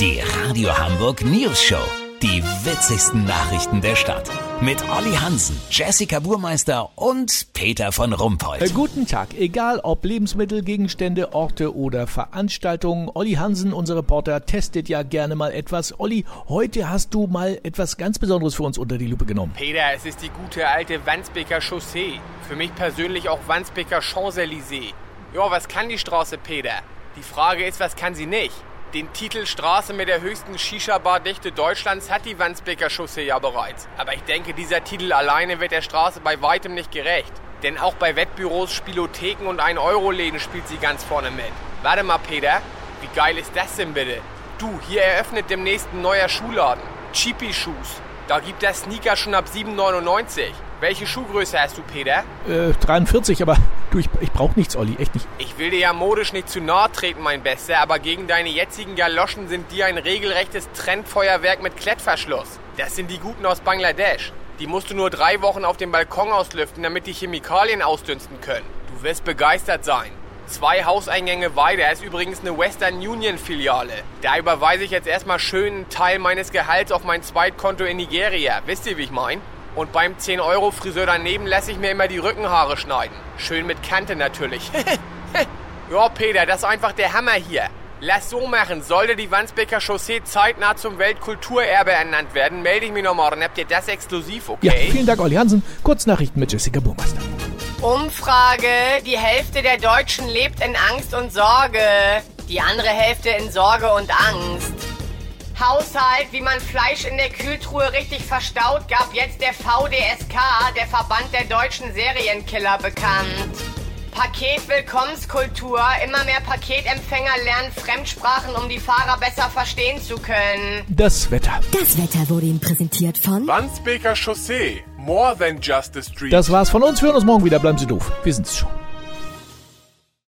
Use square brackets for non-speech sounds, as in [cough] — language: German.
Die Radio Hamburg News Show. Die witzigsten Nachrichten der Stadt. Mit Olli Hansen, Jessica Burmeister und Peter von Rumpold. Äh, guten Tag. Egal ob Lebensmittel, Gegenstände, Orte oder Veranstaltungen, Olli Hansen, unser Reporter, testet ja gerne mal etwas. Olli, heute hast du mal etwas ganz Besonderes für uns unter die Lupe genommen. Peter, es ist die gute alte Wandsbeker Chaussee. Für mich persönlich auch Wandsbeker Champs-Élysées. Ja, was kann die Straße, Peter? Die Frage ist, was kann sie nicht? Den Titel Straße mit der höchsten Shisha-Bar-Dichte Deutschlands hat die Wandsbeker Chaussee ja bereits. Aber ich denke, dieser Titel alleine wird der Straße bei weitem nicht gerecht. Denn auch bei Wettbüros, Spielotheken und 1-Euro-Läden spielt sie ganz vorne mit. Warte mal, Peter. Wie geil ist das denn bitte? Du, hier eröffnet demnächst ein neuer Schuhladen. Cheapy Shoes. Da gibt es Sneaker schon ab 7,99. Welche Schuhgröße hast du, Peter? Äh, 43, aber du, ich, ich brauch nichts, Olli, echt nicht. Ich will dir ja modisch nicht zu nahe treten, mein Bester, aber gegen deine jetzigen Galoschen sind die ein regelrechtes Trendfeuerwerk mit Klettverschluss. Das sind die guten aus Bangladesch. Die musst du nur drei Wochen auf dem Balkon auslüften, damit die Chemikalien ausdünsten können. Du wirst begeistert sein. Zwei Hauseingänge weiter ist übrigens eine Western Union Filiale. Da überweise ich jetzt erstmal schön einen Teil meines Gehalts auf mein Zweitkonto in Nigeria. Wisst ihr, wie ich mein? Und beim 10-Euro-Friseur daneben lasse ich mir immer die Rückenhaare schneiden. Schön mit Kante natürlich. [laughs] ja, Peter, das ist einfach der Hammer hier. Lass so machen. Sollte die Wandsbeker Chaussee zeitnah zum Weltkulturerbe ernannt werden, melde ich mich noch morgen. Habt ihr das exklusiv, okay? Ja, vielen Dank, Olli Hansen. Kurznachrichten mit Jessica Burmeister. Umfrage. Die Hälfte der Deutschen lebt in Angst und Sorge. Die andere Hälfte in Sorge und Angst. Haushalt, wie man Fleisch in der Kühltruhe richtig verstaut, gab jetzt der VDSK, der Verband der deutschen Serienkiller, bekannt. Paketwillkommenskultur. Immer mehr Paketempfänger lernen Fremdsprachen, um die Fahrer besser verstehen zu können. Das Wetter. Das Wetter wurde Ihnen präsentiert von Wandsbeker Chaussee. More than just a street. Das war's von uns. Wir hören uns morgen wieder. Bleiben Sie doof. Wir sind's schon.